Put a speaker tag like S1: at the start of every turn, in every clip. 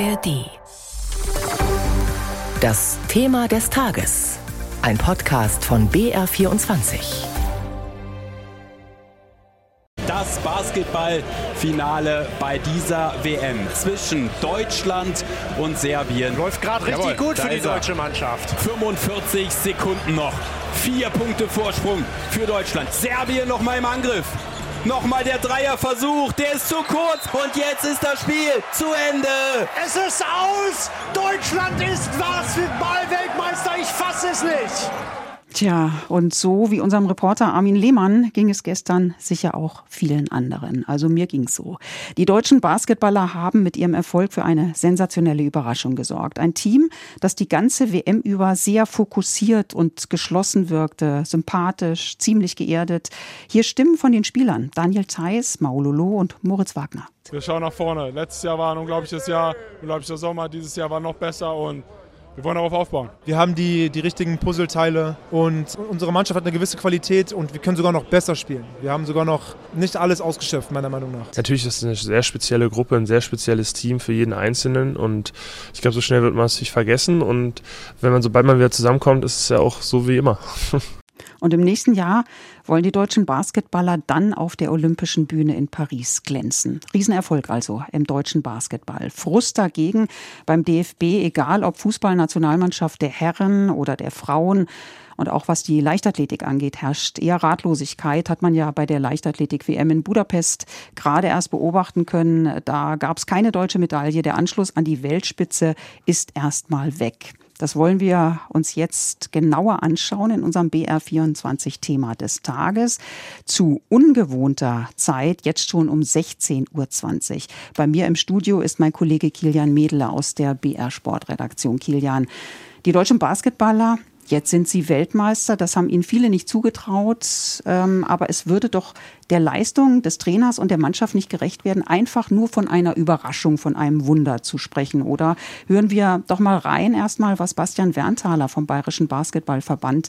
S1: ARD. Das Thema des Tages. Ein Podcast von BR24.
S2: Das Basketballfinale bei dieser WM zwischen Deutschland und Serbien.
S3: Läuft gerade richtig
S2: Jawohl,
S3: gut für die deutsche Mannschaft.
S2: 45 Sekunden noch. Vier Punkte Vorsprung für Deutschland. Serbien nochmal im Angriff. Nochmal der Dreierversuch, der ist zu kurz und jetzt ist das Spiel zu Ende.
S3: Es ist aus! Deutschland ist Basketball-Weltmeister! Ich fasse es nicht!
S4: Tja, und so wie unserem Reporter Armin Lehmann ging es gestern sicher auch vielen anderen. Also mir ging's so. Die deutschen Basketballer haben mit ihrem Erfolg für eine sensationelle Überraschung gesorgt. Ein Team, das die ganze WM über sehr fokussiert und geschlossen wirkte, sympathisch, ziemlich geerdet. Hier Stimmen von den Spielern Daniel Theiss, Maulolo und Moritz Wagner.
S5: Wir schauen nach vorne. Letztes Jahr war ein unglaubliches Jahr, unglaublicher Sommer. Dieses Jahr war noch besser und wir wollen darauf aufbauen.
S6: Wir haben die, die richtigen Puzzleteile und unsere Mannschaft hat eine gewisse Qualität und wir können sogar noch besser spielen. Wir haben sogar noch nicht alles ausgeschöpft, meiner Meinung nach.
S7: Natürlich ist es eine sehr spezielle Gruppe, ein sehr spezielles Team für jeden Einzelnen und ich glaube, so schnell wird man es nicht vergessen und wenn man, sobald man wieder zusammenkommt, ist es ja auch so wie immer.
S4: Und im nächsten Jahr wollen die deutschen Basketballer dann auf der Olympischen Bühne in Paris glänzen. Riesenerfolg also im deutschen Basketball. Frust dagegen beim DFB, egal ob Fußballnationalmannschaft der Herren oder der Frauen. Und auch was die Leichtathletik angeht, herrscht eher Ratlosigkeit. Hat man ja bei der Leichtathletik-WM in Budapest gerade erst beobachten können. Da gab es keine deutsche Medaille. Der Anschluss an die Weltspitze ist erstmal weg. Das wollen wir uns jetzt genauer anschauen in unserem BR24-Thema des Tages. Zu ungewohnter Zeit, jetzt schon um 16.20 Uhr. Bei mir im Studio ist mein Kollege Kilian Medler aus der BR-Sportredaktion. Kilian, die deutschen Basketballer Jetzt sind sie Weltmeister, das haben ihnen viele nicht zugetraut, ähm, aber es würde doch der Leistung des Trainers und der Mannschaft nicht gerecht werden, einfach nur von einer Überraschung, von einem Wunder zu sprechen. Oder hören wir doch mal rein erstmal, was Bastian Werntaler vom Bayerischen Basketballverband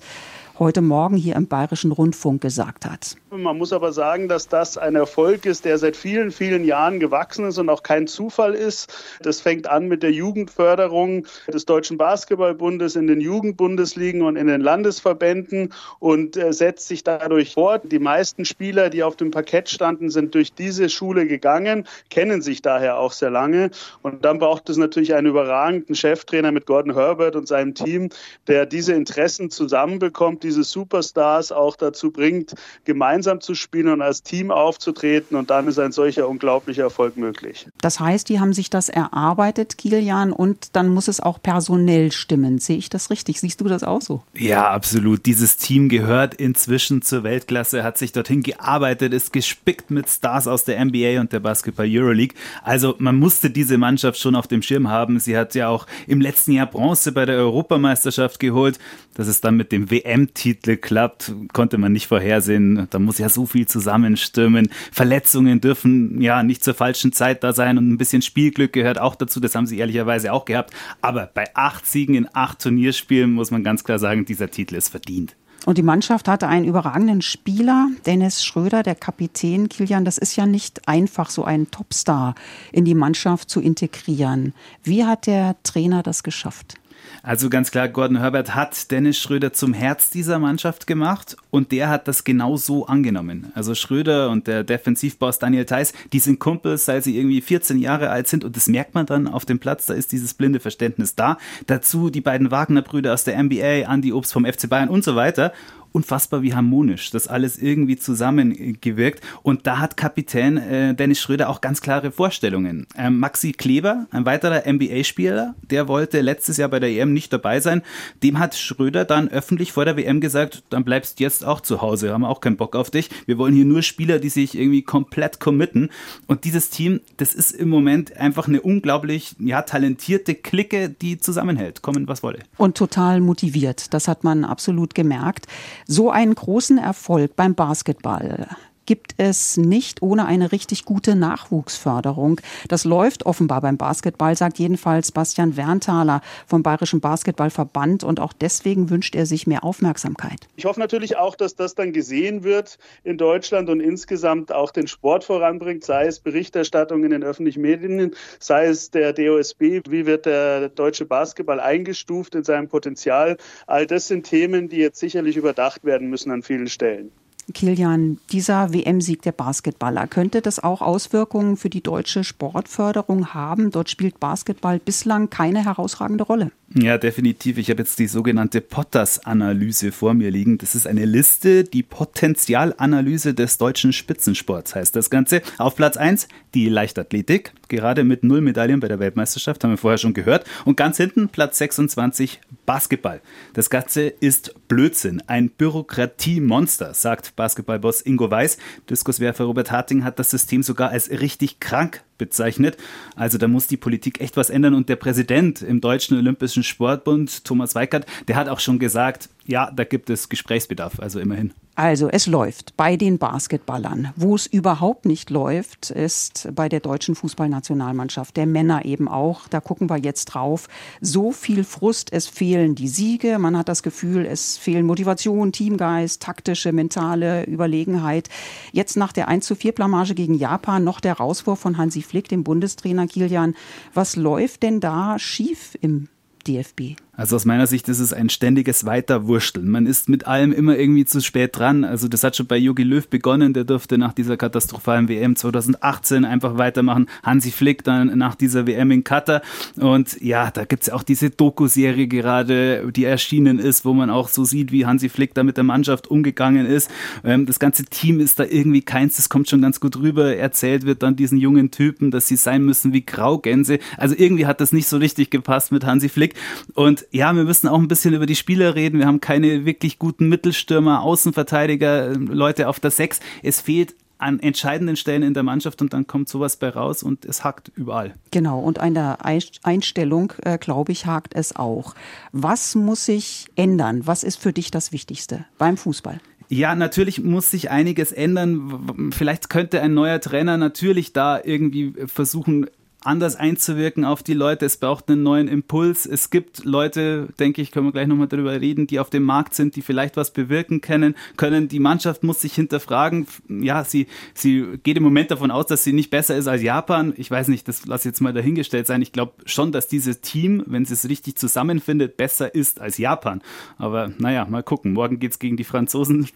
S4: heute Morgen hier im Bayerischen Rundfunk gesagt hat.
S8: Man muss aber sagen, dass das ein Erfolg ist, der seit vielen, vielen Jahren gewachsen ist und auch kein Zufall ist. Das fängt an mit der Jugendförderung des Deutschen Basketballbundes in den Jugendbundesligen und in den Landesverbänden und äh, setzt sich dadurch fort. Die meisten Spieler, die auf dem Parkett standen, sind durch diese Schule gegangen, kennen sich daher auch sehr lange. Und dann braucht es natürlich einen überragenden Cheftrainer mit Gordon Herbert und seinem Team, der diese Interessen zusammenbekommt, diese Superstars auch dazu bringt, gemeinsam zu spielen und als Team aufzutreten. Und dann ist ein solcher unglaublicher Erfolg möglich.
S4: Das heißt, die haben sich das erarbeitet, Kilian, und dann muss es auch personell stimmen. Sehe ich das richtig? Siehst du das auch so?
S9: Ja, absolut. Dieses Team gehört inzwischen zur Weltklasse, hat sich dorthin gearbeitet, ist gespickt mit Stars aus der NBA und der Basketball Euroleague. Also man musste diese Mannschaft schon auf dem Schirm haben. Sie hat ja auch im letzten Jahr Bronze bei der Europameisterschaft geholt. Dass es dann mit dem WM-Titel klappt, konnte man nicht vorhersehen. Da muss ja so viel zusammenstimmen. Verletzungen dürfen ja nicht zur falschen Zeit da sein und ein bisschen Spielglück gehört auch dazu. Das haben sie ehrlicherweise auch gehabt. Aber bei acht Siegen in acht Turnierspielen muss man ganz klar sagen, dieser Titel ist verdient.
S4: Und die Mannschaft hatte einen überragenden Spieler, Dennis Schröder, der Kapitän. Kilian, das ist ja nicht einfach, so einen Topstar in die Mannschaft zu integrieren. Wie hat der Trainer das geschafft?
S9: Also ganz klar, Gordon Herbert hat Dennis Schröder zum Herz dieser Mannschaft gemacht und der hat das genau so angenommen. Also Schröder und der Defensivboss Daniel Theiss, die sind Kumpels, seit sie irgendwie 14 Jahre alt sind und das merkt man dann auf dem Platz, da ist dieses blinde Verständnis da. Dazu die beiden Wagner-Brüder aus der NBA, Andy Obst vom FC Bayern und so weiter unfassbar, wie harmonisch das alles irgendwie zusammengewirkt. Und da hat Kapitän äh, Dennis Schröder auch ganz klare Vorstellungen. Ähm, Maxi Kleber, ein weiterer NBA-Spieler, der wollte letztes Jahr bei der EM nicht dabei sein. Dem hat Schröder dann öffentlich vor der WM gesagt, dann bleibst jetzt auch zu Hause, haben auch keinen Bock auf dich. Wir wollen hier nur Spieler, die sich irgendwie komplett committen. Und dieses Team, das ist im Moment einfach eine unglaublich ja, talentierte Clique, die zusammenhält, kommen was wolle.
S4: Und total motiviert, das hat man absolut gemerkt. So einen großen Erfolg beim Basketball, gibt es nicht ohne eine richtig gute Nachwuchsförderung. Das läuft offenbar beim Basketball, sagt jedenfalls Bastian Werntaler vom Bayerischen Basketballverband. Und auch deswegen wünscht er sich mehr Aufmerksamkeit.
S8: Ich hoffe natürlich auch, dass das dann gesehen wird in Deutschland und insgesamt auch den Sport voranbringt, sei es Berichterstattung in den öffentlichen Medien, sei es der DOSB, wie wird der deutsche Basketball eingestuft in seinem Potenzial. All das sind Themen, die jetzt sicherlich überdacht werden müssen an vielen Stellen.
S4: Kilian, dieser WM-Sieg der Basketballer, könnte das auch Auswirkungen für die deutsche Sportförderung haben? Dort spielt Basketball bislang keine herausragende Rolle.
S9: Ja, definitiv. Ich habe jetzt die sogenannte Potters-Analyse vor mir liegen. Das ist eine Liste, die Potenzialanalyse des deutschen Spitzensports heißt das Ganze. Auf Platz 1 die Leichtathletik, gerade mit null Medaillen bei der Weltmeisterschaft, haben wir vorher schon gehört. Und ganz hinten Platz 26 Basketball. Das Ganze ist Blödsinn, ein Bürokratiemonster, sagt Basketballboss Ingo Weiß. Diskuswerfer Robert Harting hat das System sogar als richtig krank bezeichnet. Also da muss die Politik echt was ändern. Und der Präsident im Deutschen Olympischen Sportbund, Thomas Weikert, der hat auch schon gesagt, ja, da gibt es Gesprächsbedarf, also immerhin.
S4: Also es läuft bei den Basketballern. Wo es überhaupt nicht läuft, ist bei der deutschen Fußballnationalmannschaft, der Männer eben auch. Da gucken wir jetzt drauf. So viel Frust, es fehlen die Siege. Man hat das Gefühl, es fehlen Motivation, Teamgeist, taktische, mentale Überlegenheit. Jetzt nach der 1 zu 4 Blamage gegen Japan noch der Rauswurf von Hansi Flick, dem Bundestrainer Kilian. Was läuft denn da schief im DFB?
S9: Also aus meiner Sicht ist es ein ständiges Weiterwurschteln. Man ist mit allem immer irgendwie zu spät dran. Also das hat schon bei Jogi Löw begonnen. Der durfte nach dieser katastrophalen WM 2018 einfach weitermachen. Hansi Flick dann nach dieser WM in Katar. Und ja, da gibt's ja auch diese Doku-Serie gerade, die erschienen ist, wo man auch so sieht, wie Hansi Flick da mit der Mannschaft umgegangen ist. Ähm, das ganze Team ist da irgendwie keins. Das kommt schon ganz gut rüber. Erzählt wird dann diesen jungen Typen, dass sie sein müssen wie Graugänse. Also irgendwie hat das nicht so richtig gepasst mit Hansi Flick. Und ja, wir müssen auch ein bisschen über die Spieler reden. Wir haben keine wirklich guten Mittelstürmer, Außenverteidiger, ähm, Leute auf der Sechs. Es fehlt an entscheidenden Stellen in der Mannschaft und dann kommt sowas bei raus und es hakt überall.
S4: Genau, und an der Einstellung, äh, glaube ich, hakt es auch. Was muss sich ändern? Was ist für dich das Wichtigste beim Fußball?
S9: Ja, natürlich muss sich einiges ändern. Vielleicht könnte ein neuer Trainer natürlich da irgendwie versuchen, anders einzuwirken auf die Leute. Es braucht einen neuen Impuls. Es gibt Leute, denke ich, können wir gleich nochmal darüber reden, die auf dem Markt sind, die vielleicht was bewirken können. können. Die Mannschaft muss sich hinterfragen. Ja, sie, sie geht im Moment davon aus, dass sie nicht besser ist als Japan. Ich weiß nicht, das lasse jetzt mal dahingestellt sein. Ich glaube schon, dass dieses Team, wenn es richtig zusammenfindet, besser ist als Japan. Aber naja, mal gucken. Morgen geht es gegen die Franzosen.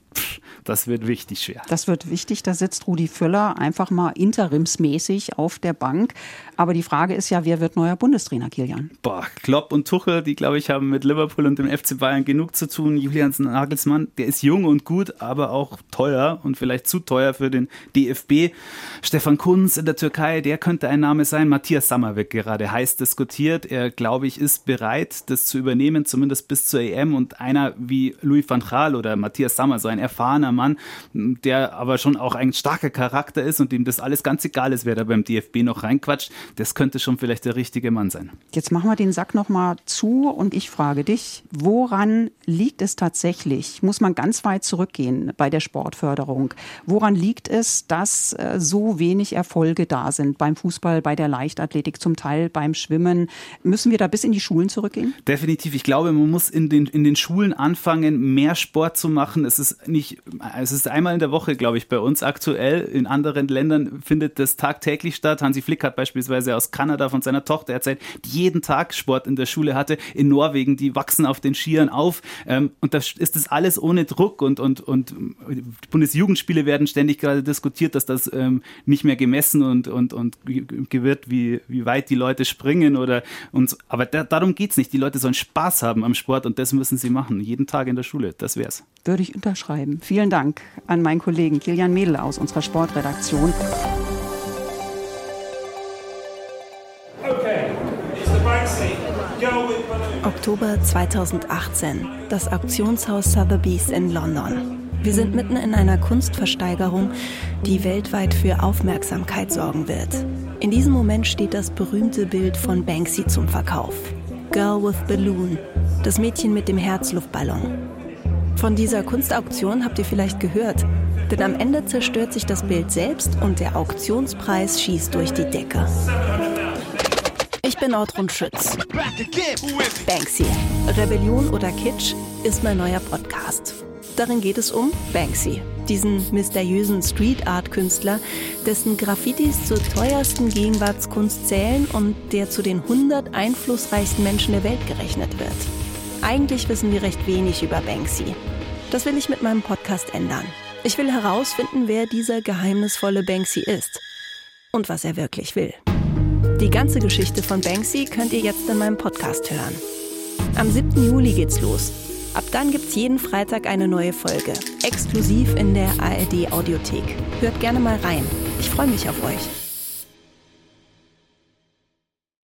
S9: Das wird wichtig schwer.
S4: Das wird wichtig. Da sitzt Rudi Völler einfach mal interimsmäßig auf der Bank. Aber die Frage ist ja, wer wird neuer Bundestrainer, Kilian?
S9: Boah, Klopp und Tuchel, die glaube ich haben mit Liverpool und dem FC Bayern genug zu tun. Julian Nagelsmann, der ist jung und gut, aber auch teuer und vielleicht zu teuer für den DFB. Stefan Kunz in der Türkei, der könnte ein Name sein. Matthias Sammer wird gerade heiß diskutiert. Er, glaube ich, ist bereit, das zu übernehmen, zumindest bis zur EM. Und einer wie Louis van Gaal oder Matthias Sammer, so ein erfahrener Mann, der aber schon auch ein starker Charakter ist und dem das alles ganz egal ist, wer da beim DFB noch reinquatscht das könnte schon vielleicht der richtige Mann sein.
S4: Jetzt machen wir den Sack nochmal zu und ich frage dich, woran liegt es tatsächlich? Muss man ganz weit zurückgehen bei der Sportförderung? Woran liegt es, dass äh, so wenig Erfolge da sind beim Fußball, bei der Leichtathletik, zum Teil beim Schwimmen? Müssen wir da bis in die Schulen zurückgehen?
S9: Definitiv. Ich glaube, man muss in den, in den Schulen anfangen, mehr Sport zu machen. Es ist nicht, es ist einmal in der Woche, glaube ich, bei uns aktuell. In anderen Ländern findet das tagtäglich statt. Hansi Flick hat beispielsweise aus Kanada von seiner Tochter erzählt, die jeden Tag Sport in der Schule hatte. In Norwegen, die wachsen auf den Skiern auf. Ähm, und da ist das alles ohne Druck und, und, und Bundesjugendspiele werden ständig gerade diskutiert, dass das ähm, nicht mehr gemessen und, und, und wird, wie, wie weit die Leute springen oder und aber da, darum geht es nicht. Die Leute sollen Spaß haben am Sport und das müssen sie machen. Jeden Tag in der Schule. Das wär's.
S4: Würde ich unterschreiben. Vielen Dank an meinen Kollegen Kilian Mädel aus unserer Sportredaktion.
S10: Oktober 2018. Das Auktionshaus Sotheby's in London. Wir sind mitten in einer Kunstversteigerung, die weltweit für Aufmerksamkeit sorgen wird. In diesem Moment steht das berühmte Bild von Banksy zum Verkauf. Girl with Balloon, das Mädchen mit dem Herzluftballon. Von dieser Kunstauktion habt ihr vielleicht gehört. Denn am Ende zerstört sich das Bild selbst und der Auktionspreis schießt durch die Decke. Ich bin Ortrun Schütz. Banksy. Rebellion oder Kitsch ist mein neuer Podcast. Darin geht es um Banksy, diesen mysteriösen Street Art Künstler, dessen Graffitis zur teuersten Gegenwartskunst zählen und der zu den 100 einflussreichsten Menschen der Welt gerechnet wird. Eigentlich wissen wir recht wenig über Banksy. Das will ich mit meinem Podcast ändern. Ich will herausfinden, wer dieser geheimnisvolle Banksy ist und was er wirklich will. Die ganze Geschichte von Banksy könnt ihr jetzt in meinem Podcast hören. Am 7. Juli geht's los. Ab dann gibt's jeden Freitag eine neue Folge, exklusiv in der ARD Audiothek. Hört gerne mal rein. Ich freue mich auf euch.